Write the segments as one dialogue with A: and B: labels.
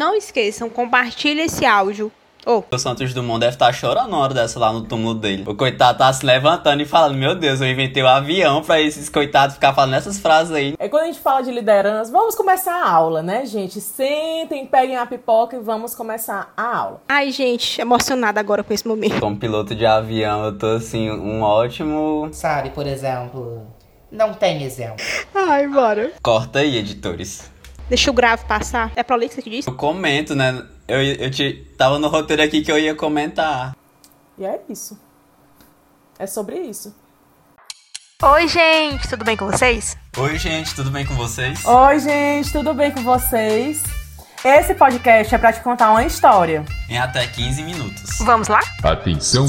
A: não esqueçam, compartilhe esse áudio Oh.
B: O Santos Dumont deve estar tá chorando na hora dessa lá no túmulo dele. O coitado tá se levantando e falando: Meu Deus, eu inventei o um avião pra esses coitados ficar falando essas frases aí.
C: É quando a gente fala de liderança, vamos começar a aula, né, gente? Sentem, peguem a pipoca e vamos começar a aula.
A: Ai, gente, emocionada agora com esse momento.
B: Como piloto de avião, eu tô assim, um ótimo.
D: Sabe, por exemplo. Não tem exemplo.
A: Ai, bora.
B: Corta aí, editores.
A: Deixa o grave passar. É prolixo que diz?
B: Eu comento, né? Eu, eu te, tava no roteiro aqui que eu ia comentar.
C: E é isso. É sobre isso.
A: Oi, gente, tudo bem com vocês?
B: Oi, gente, tudo bem com vocês?
C: Oi, gente, tudo bem com vocês? Esse podcast é para te contar uma história.
B: Em até 15 minutos.
A: Vamos lá?
E: Atenção!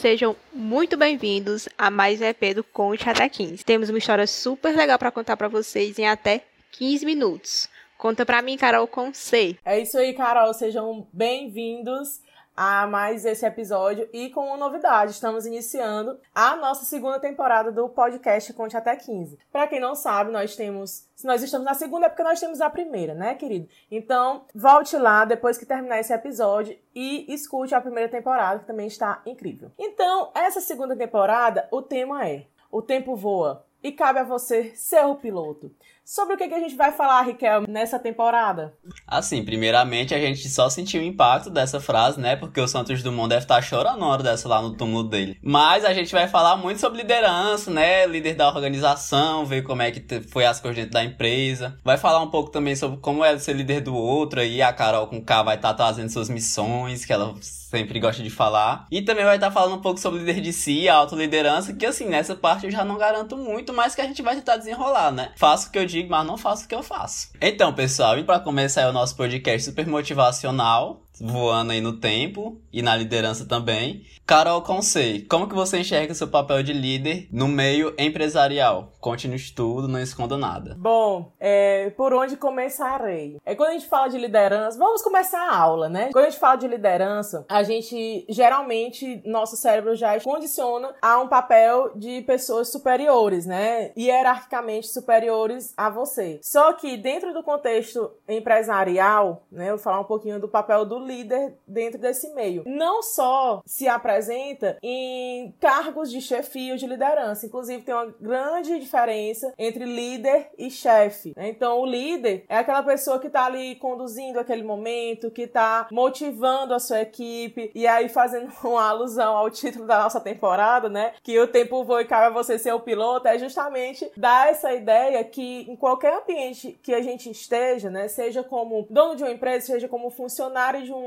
A: Sejam muito bem-vindos a mais um EP do Conte Até 15. Temos uma história super legal para contar para vocês em até 15 minutos. Conta pra mim, Carol, com C.
C: É isso aí, Carol. Sejam bem-vindos a mais esse episódio e com uma novidade. Estamos iniciando a nossa segunda temporada do podcast Conte Até 15. Para quem não sabe, nós temos. Se nós estamos na segunda, é porque nós temos a primeira, né, querido? Então, volte lá depois que terminar esse episódio e escute a primeira temporada, que também está incrível. Então, essa segunda temporada, o tema é O Tempo Voa. E cabe a você ser o piloto. Sobre o que, a gente vai falar, Riquel, nessa temporada?
B: Assim, primeiramente a gente só sentiu o impacto dessa frase, né? Porque o Santos Dumont deve estar chorando na hora dessa lá no túmulo dele. Mas a gente vai falar muito sobre liderança, né? Líder da organização, ver como é que foi as coisas dentro da empresa. Vai falar um pouco também sobre como é ser líder do outro aí. A Carol com K vai estar trazendo suas missões, que ela sempre gosta de falar. E também vai estar falando um pouco sobre líder de si, a autoliderança, que assim, nessa parte eu já não garanto muito, mas que a gente vai tentar desenrolar, né? Faço o que eu digo digo, mas não faço o que eu faço. Então, pessoal, e para começar é o nosso podcast super motivacional, voando aí no tempo e na liderança também. Carol Consei, como que você enxerga seu papel de líder no meio empresarial? Conte-nos tudo, não esconda nada.
C: Bom, é, por onde começarei? É quando a gente fala de liderança, vamos começar a aula, né? Quando a gente fala de liderança, a gente geralmente nosso cérebro já condiciona a um papel de pessoas superiores, né? Hierarquicamente superiores a você. Só que dentro do contexto empresarial, né, eu vou falar um pouquinho do papel do líder dentro desse meio. Não só se apresenta em cargos de chefia ou de liderança, inclusive tem uma grande diferença entre líder e chefe. Né? Então, o líder é aquela pessoa que está ali conduzindo aquele momento, que está motivando a sua equipe, e aí fazendo uma alusão ao título da nossa temporada, né? Que o tempo voa e cabe a você ser o piloto, é justamente dar essa ideia que em qualquer ambiente que a gente esteja, né? Seja como dono de uma empresa, seja como funcionário de uma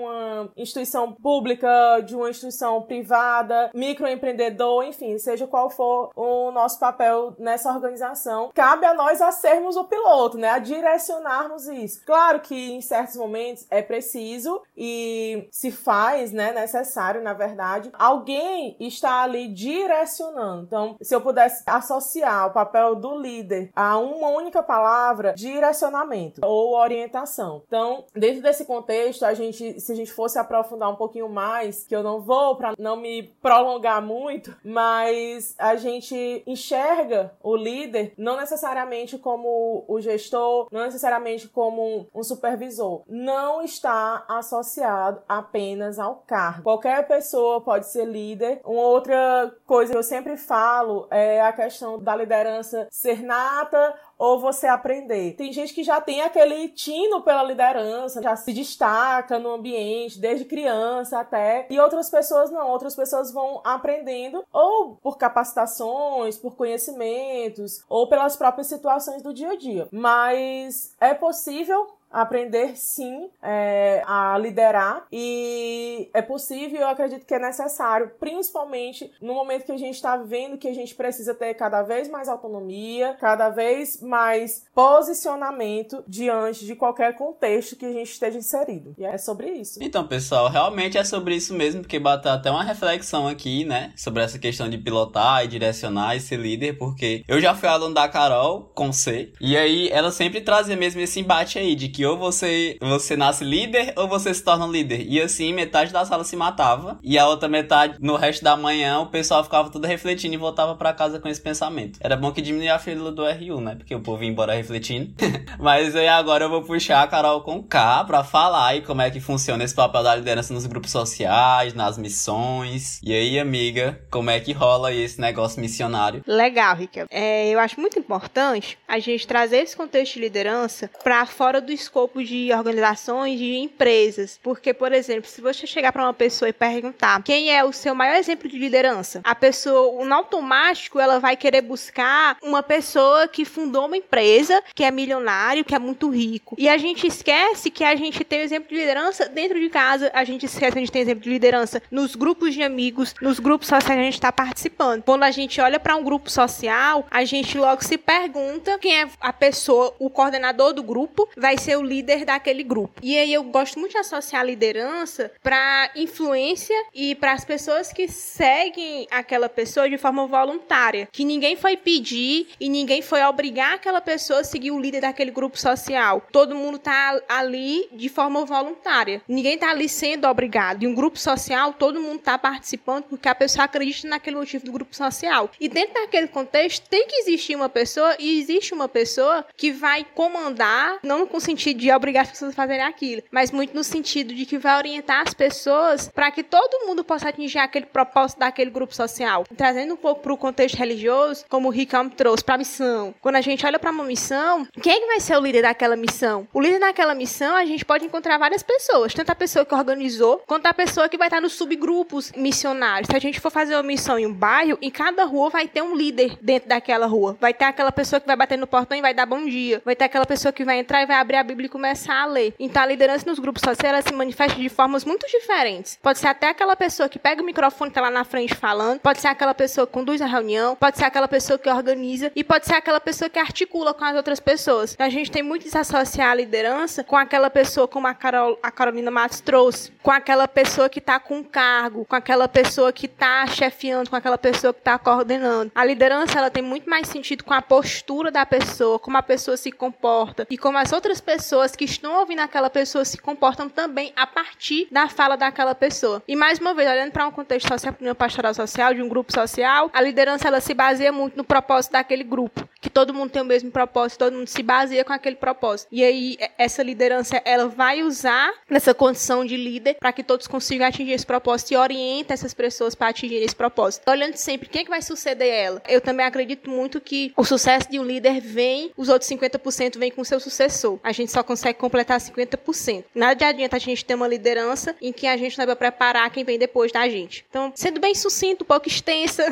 C: instituição pública, de uma instituição privada, microempreendedor, enfim, seja qual for o nosso papel nessa organização, cabe a nós a sermos o piloto, né? A direcionarmos isso. Claro que em certos momentos é preciso e se faz, né, necessário, na verdade, alguém está ali direcionando. Então, se eu pudesse associar o papel do líder a uma única palavra, direcionamento ou orientação. Então, dentro desse contexto, a gente se a gente fosse aprofundar um pouquinho mais, que eu não vou para não me prolongar muito, mas a gente enxerga o líder não necessariamente como o gestor, não necessariamente como um supervisor. Não está associado apenas ao cargo. Qualquer pessoa pode ser líder. Uma outra coisa que eu sempre falo é a questão da liderança ser nata ou você aprender. Tem gente que já tem aquele tino pela liderança, já se destaca no ambiente desde criança até, e outras pessoas não, outras pessoas vão aprendendo ou por capacitações, por conhecimentos, ou pelas próprias situações do dia a dia. Mas é possível aprender sim é, a liderar e é possível, eu acredito que é necessário, principalmente no momento que a gente está vendo que a gente precisa ter cada vez mais autonomia, cada vez mais posicionamento diante de qualquer contexto que a gente esteja inserido. E é sobre isso.
B: Então, pessoal, realmente é sobre isso mesmo, porque bateu até uma reflexão aqui, né, sobre essa questão de pilotar e direcionar e ser líder, porque eu já fui aluno da Carol com C, e aí ela sempre trazia mesmo esse embate aí de que que ou você, você nasce líder ou você se torna líder. E assim, metade da sala se matava. E a outra metade, no resto da manhã, o pessoal ficava tudo refletindo e voltava para casa com esse pensamento. Era bom que diminuía a fila do RU, né? Porque o povo ia embora refletindo. Mas aí agora eu vou puxar a Carol com K pra falar aí como é que funciona esse papel da liderança nos grupos sociais, nas missões. E aí, amiga, como é que rola esse negócio missionário?
A: Legal, Rica. É, eu acho muito importante a gente trazer esse contexto de liderança para fora do escopo de organizações, de empresas. Porque, por exemplo, se você chegar para uma pessoa e perguntar quem é o seu maior exemplo de liderança, a pessoa, no automático, ela vai querer buscar uma pessoa que fundou uma empresa, que é milionário, que é muito rico. E a gente esquece que a gente tem exemplo de liderança dentro de casa, a gente esquece que a gente tem exemplo de liderança nos grupos de amigos, nos grupos sociais que a gente está participando. Quando a gente olha para um grupo social, a gente logo se pergunta quem é a pessoa, o coordenador do grupo, vai ser o líder daquele grupo. E aí eu gosto muito de associar a liderança para influência e para as pessoas que seguem aquela pessoa de forma voluntária, que ninguém foi pedir e ninguém foi obrigar aquela pessoa a seguir o líder daquele grupo social. Todo mundo tá ali de forma voluntária. Ninguém tá ali sendo obrigado. E um grupo social, todo mundo tá participando porque a pessoa acredita naquele motivo do grupo social. E dentro daquele contexto tem que existir uma pessoa e existe uma pessoa que vai comandar, não com sentido de obrigar as pessoas a fazerem aquilo, mas muito no sentido de que vai orientar as pessoas para que todo mundo possa atingir aquele propósito daquele grupo social. Trazendo um pouco para o contexto religioso, como o Ricam trouxe para a missão. Quando a gente olha para uma missão, quem é que vai ser o líder daquela missão? O líder daquela missão, a gente pode encontrar várias pessoas, tanto a pessoa que organizou, quanto a pessoa que vai estar nos subgrupos missionários. Se a gente for fazer uma missão em um bairro, em cada rua vai ter um líder dentro daquela rua. Vai ter aquela pessoa que vai bater no portão e vai dar bom dia. Vai ter aquela pessoa que vai entrar e vai abrir a Bíblia e começar a ler. Então a liderança nos grupos sociais ela se manifesta de formas muito diferentes. Pode ser até aquela pessoa que pega o microfone e tá lá na frente falando, pode ser aquela pessoa que conduz a reunião, pode ser aquela pessoa que organiza e pode ser aquela pessoa que articula com as outras pessoas. Então a gente tem muito desassociar a liderança com aquela pessoa como a, Carol, a Carolina Matos trouxe, com aquela pessoa que está com cargo, com aquela pessoa que está chefiando, com aquela pessoa que está coordenando. A liderança ela tem muito mais sentido com a postura da pessoa, como a pessoa se comporta e como as outras pessoas que estão ouvindo aquela pessoa se comportam também a partir da fala daquela pessoa. E mais uma vez, olhando para um contexto social, uma pastoral social, de um grupo social, a liderança ela se baseia muito no propósito daquele grupo, que todo mundo tem o mesmo propósito, todo mundo se baseia com aquele propósito. E aí essa liderança ela vai usar nessa condição de líder para que todos consigam atingir esse propósito e orienta essas pessoas para atingir esse propósito. Olhando sempre quem é que vai suceder ela. Eu também acredito muito que o sucesso de um líder vem, os outros 50% vem com o seu sucessor. A gente só consegue completar 50%. Nada adianta a gente ter uma liderança em que a gente não vai preparar quem vem depois da gente. Então, sendo bem sucinto, um pouco extensa,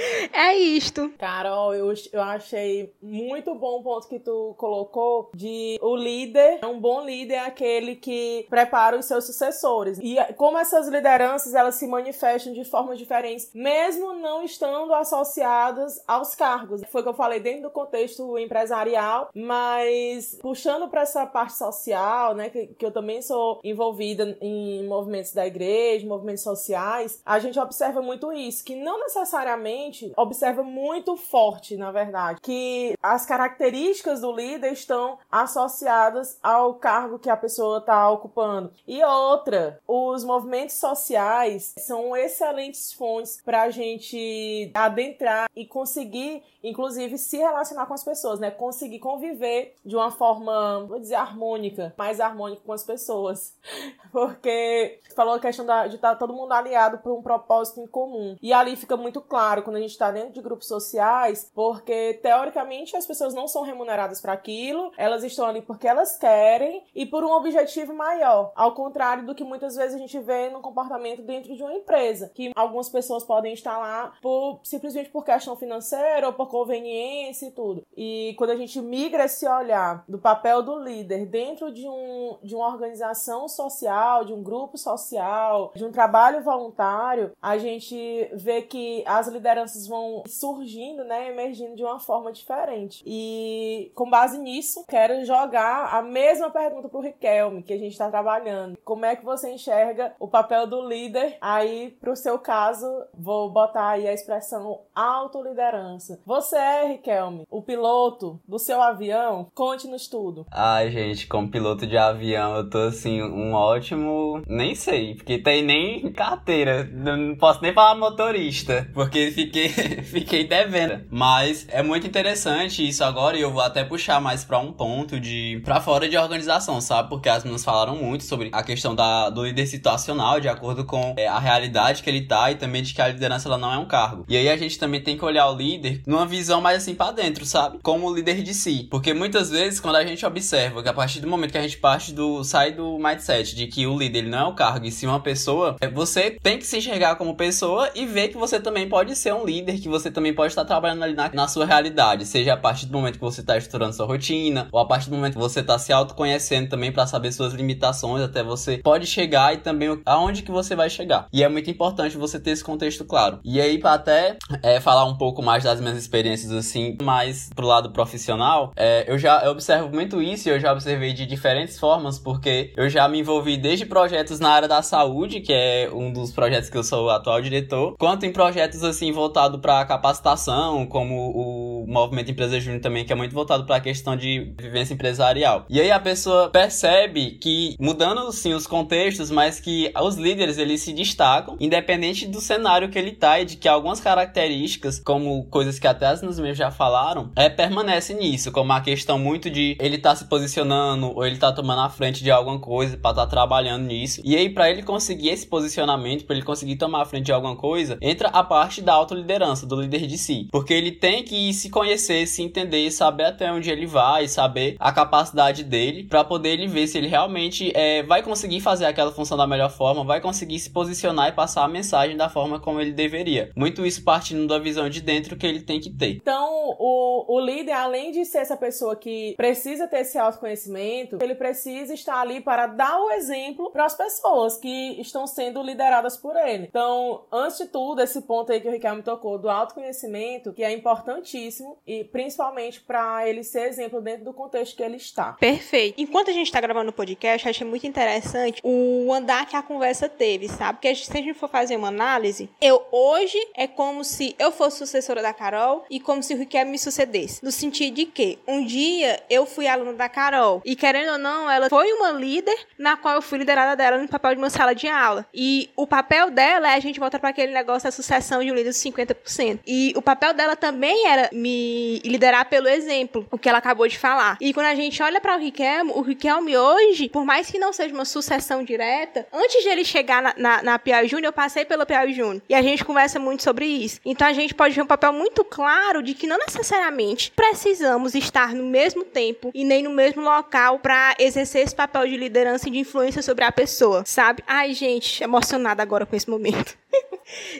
A: É isto.
C: Carol, eu, eu achei muito bom o ponto que tu colocou de o líder, um bom líder é aquele que prepara os seus sucessores. E como essas lideranças, elas se manifestam de formas diferentes, mesmo não estando associadas aos cargos. Foi o que eu falei dentro do contexto empresarial, mas puxando para essa parte social, né, que, que eu também sou envolvida em movimentos da igreja, movimentos sociais, a gente observa muito isso, que não necessariamente gente observa muito forte, na verdade, que as características do líder estão associadas ao cargo que a pessoa está ocupando. E outra, os movimentos sociais são excelentes fontes para a gente adentrar e conseguir, inclusive, se relacionar com as pessoas, né? Conseguir conviver de uma forma, vou dizer, harmônica, mais harmônica com as pessoas. Porque falou a questão de estar tá todo mundo aliado por um propósito em comum. E ali fica muito claro quando a gente está dentro de grupos sociais, porque teoricamente as pessoas não são remuneradas para aquilo, elas estão ali porque elas querem e por um objetivo maior. Ao contrário do que muitas vezes a gente vê no comportamento dentro de uma empresa, que algumas pessoas podem estar lá por, simplesmente por questão financeira ou por conveniência e tudo. E quando a gente migra esse olhar do papel do líder dentro de, um, de uma organização social, de um grupo social, de um trabalho voluntário, a gente vê que as lideranças lideranças vão surgindo, né, emergindo de uma forma diferente. E com base nisso, quero jogar a mesma pergunta pro Riquelme, que a gente está trabalhando. Como é que você enxerga o papel do líder? Aí, pro seu caso, vou botar aí a expressão autoliderança. Você é, Riquelme, o piloto do seu avião? Conte-nos tudo.
B: Ai, gente, como piloto de avião, eu tô assim, um ótimo. Nem sei, porque tem nem carteira. Não posso nem falar motorista, porque fiquei, fiquei devendo. Mas é muito interessante isso agora e eu vou até puxar mais pra um ponto de. pra fora de organização, sabe? Porque as meninas falaram muito sobre a questão da, do líder situacional, de acordo com é, a realidade que ele tá e também de que a liderança ela não é um cargo. E aí a gente também tem que olhar o líder numa visão mais assim para dentro, sabe? Como líder de si. Porque muitas vezes, quando a gente observa que a partir do momento que a gente parte do. sai do mindset de que o líder ele não é um cargo e sim uma pessoa, é, você tem que se enxergar como pessoa e ver que você também pode ser um líder, que você também pode estar trabalhando ali na, na sua realidade. Seja a partir do momento que você está estruturando sua rotina, ou a partir do momento que você está se autoconhecendo também para saber suas limitações, até você pode chegar e também aonde que você vai chegar. E é muito importante você ter esse contexto claro. E aí, para até é, falar um pouco mais das minhas experiências assim, mais pro lado profissional, é, eu já eu observo muito isso e eu já observei de diferentes formas, porque eu já me envolvi desde projetos na área da saúde, que é um dos projetos que eu sou o atual diretor, quanto em projetos assim voltado para capacitação, como o Movimento Empresa Júnior também, que é muito voltado para a questão de vivência empresarial. E aí a pessoa percebe que mudando sim os contextos, mas que os líderes eles se destacam, independente do cenário que ele tá e de que algumas características, como coisas que até as mesmos já falaram, é permanece nisso, como a questão muito de ele tá se posicionando ou ele tá tomando a frente de alguma coisa para estar tá trabalhando nisso. E aí para ele conseguir esse posicionamento, para ele conseguir tomar a frente de alguma coisa, entra a parte da autoliderança, do líder de si, porque ele tem que se conhecer, se entender, saber até onde ele vai, saber a capacidade dele para poder ele ver se ele realmente é, vai conseguir fazer aquela função da melhor forma, vai conseguir se posicionar e passar a mensagem da forma como ele deveria. Muito isso partindo da visão de dentro que ele tem que ter.
C: Então, o, o líder, além de ser essa pessoa que precisa ter esse autoconhecimento, ele precisa estar ali para dar o exemplo para as pessoas que estão sendo lideradas por ele. Então, antes de tudo, esse ponto aí que o Ricardo tocou do autoconhecimento, que é importantíssimo e principalmente para ele ser exemplo dentro do contexto que ele está.
A: Perfeito. Enquanto a gente está gravando o podcast, achei muito interessante o andar que a conversa teve, sabe? Porque se a gente for fazer uma análise, eu hoje é como se eu fosse sucessora da Carol e como se o Riquelme me sucedesse. No sentido de que um dia eu fui aluna da Carol e querendo ou não, ela foi uma líder na qual eu fui liderada dela no papel de uma sala de aula. E o papel dela é a gente voltar para aquele negócio da sucessão de um líder dos 50%. E o papel dela também era me liderar pelo exemplo, o que ela acabou de falar. E quando a gente olha para o Riquelme, o Riquelme hoje, por mais que não seja uma sucessão direta, antes de ele chegar na, na, na Piauí Júnior, eu passei pelo Piauí Júnior. E a gente conversa muito sobre isso. Então a gente pode ver um papel muito claro de que não necessariamente precisamos estar no mesmo tempo e nem no mesmo local para exercer esse papel de liderança e de influência sobre a pessoa, sabe? Ai, gente, emocionada agora com esse momento.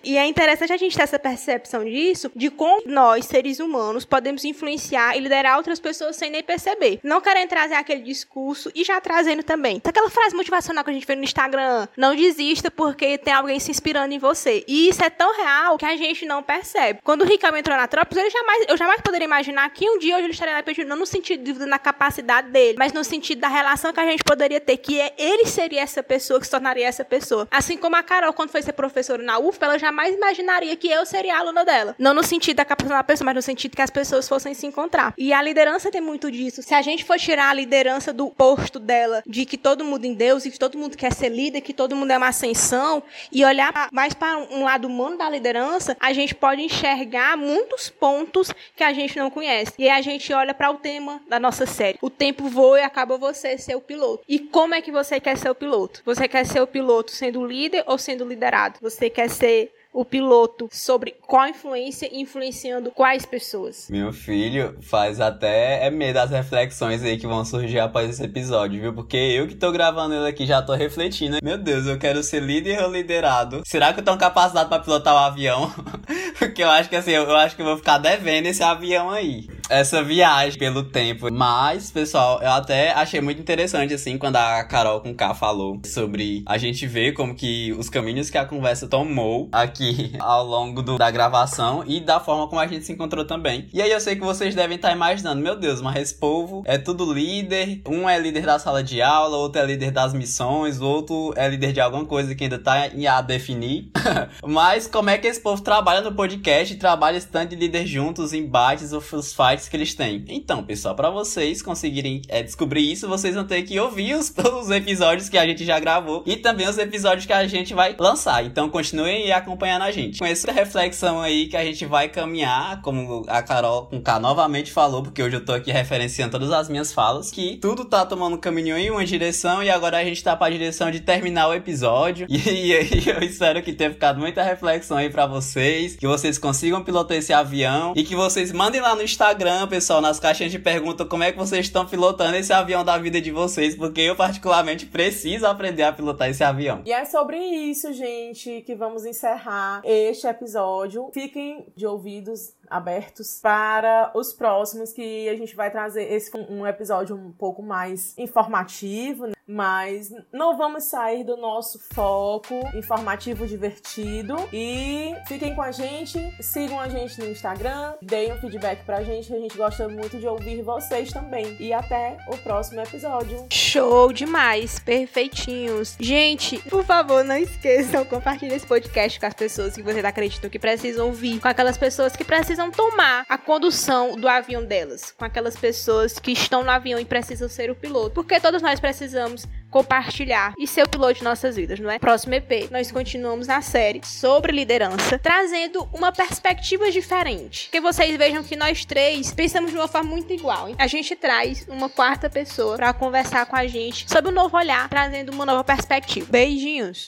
A: E é interessante a gente ter essa percepção disso, de como nós, seres humanos, podemos influenciar e liderar outras pessoas sem nem perceber. Não querem trazer aquele discurso e já trazendo também. Aquela frase motivacional que a gente vê no Instagram, não desista porque tem alguém se inspirando em você. E isso é tão real que a gente não percebe. Quando o Ricardo entrou na tropa, ele jamais, eu jamais poderia imaginar que um dia hoje ele estaria na PG, não no sentido de na capacidade dele, mas no sentido da relação que a gente poderia ter, que é, ele seria essa pessoa que se tornaria essa pessoa. Assim como a Carol, quando foi ser professora na UF, ela jamais imaginaria que eu seria aluna dela. Não no sentido da capacidade da pessoa, mas no sentido que as pessoas fossem se encontrar. E a liderança tem muito disso. Se a gente for tirar a liderança do posto dela, de que todo mundo em Deus e que todo mundo quer ser líder, que todo mundo é uma ascensão, e olhar mais para um lado humano da liderança, a gente pode enxergar muitos pontos que a gente não conhece. E aí a gente olha para o tema da nossa série. O tempo voa e acaba você ser o piloto. E como é que você quer ser o piloto? Você quer ser o piloto sendo líder ou sendo liderado? Você quer ser o piloto sobre qual influência influenciando quais pessoas.
B: Meu filho faz até é medo das reflexões aí que vão surgir após esse episódio, viu? Porque eu que tô gravando ele aqui já tô refletindo. Meu Deus, eu quero ser líder ou liderado? Será que eu tenho capacidade para pilotar o avião? Porque eu acho que assim, eu, eu acho que eu vou ficar devendo esse avião aí. Essa viagem pelo tempo. Mas, pessoal, eu até achei muito interessante, assim, quando a Carol com K falou sobre a gente ver como que os caminhos que a conversa tomou aqui ao longo do, da gravação e da forma como a gente se encontrou também. E aí eu sei que vocês devem estar imaginando, meu Deus, mas esse povo é tudo líder, um é líder da sala de aula, outro é líder das missões, outro é líder de alguma coisa que ainda tá em a definir. mas como é que esse povo trabalha no podcast, trabalha stand de líder juntos, os embates, os fights que eles têm? Então, pessoal, para vocês conseguirem é, descobrir isso, vocês vão ter que ouvir os, os episódios que a gente já gravou e também os episódios que a gente vai lançar. Então, continuem acompanhando a gente. Com essa reflexão aí que a gente vai caminhar, como a Carol com K novamente falou, porque hoje eu tô aqui referenciando todas as minhas falas, que tudo tá tomando caminho em uma direção e agora a gente tá pra direção de terminar o episódio. E aí eu espero que tenha ficado muita reflexão aí para vocês, que vocês consigam pilotar esse avião e que vocês mandem lá no Instagram, pessoal, nas caixinhas de pergunta como é que vocês estão pilotando esse avião da vida de vocês, porque eu particularmente preciso aprender a pilotar esse avião.
C: E é sobre isso, gente, que vamos encerrar este episódio. Fiquem de ouvidos abertos para os próximos que a gente vai trazer esse um episódio um pouco mais informativo, né? Mas não vamos sair do nosso foco informativo divertido e fiquem com a gente, sigam a gente no Instagram, deem um feedback pra gente, a gente gosta muito de ouvir vocês também. E até o próximo episódio.
A: Show demais, perfeitinhos. Gente, por favor, não esqueçam, compartilhe esse podcast com as pessoas que vocês acreditam que precisam ouvir, com aquelas pessoas que precisam tomar a condução do avião delas, com aquelas pessoas que estão no avião e precisam ser o piloto, porque todos nós precisamos compartilhar e ser o piloto de nossas vidas, não é? Próximo EP, nós continuamos na série sobre liderança, trazendo uma perspectiva diferente. Que vocês vejam que nós três pensamos de uma forma muito igual. A gente traz uma quarta pessoa para conversar com a gente sobre um novo olhar, trazendo uma nova perspectiva. Beijinhos!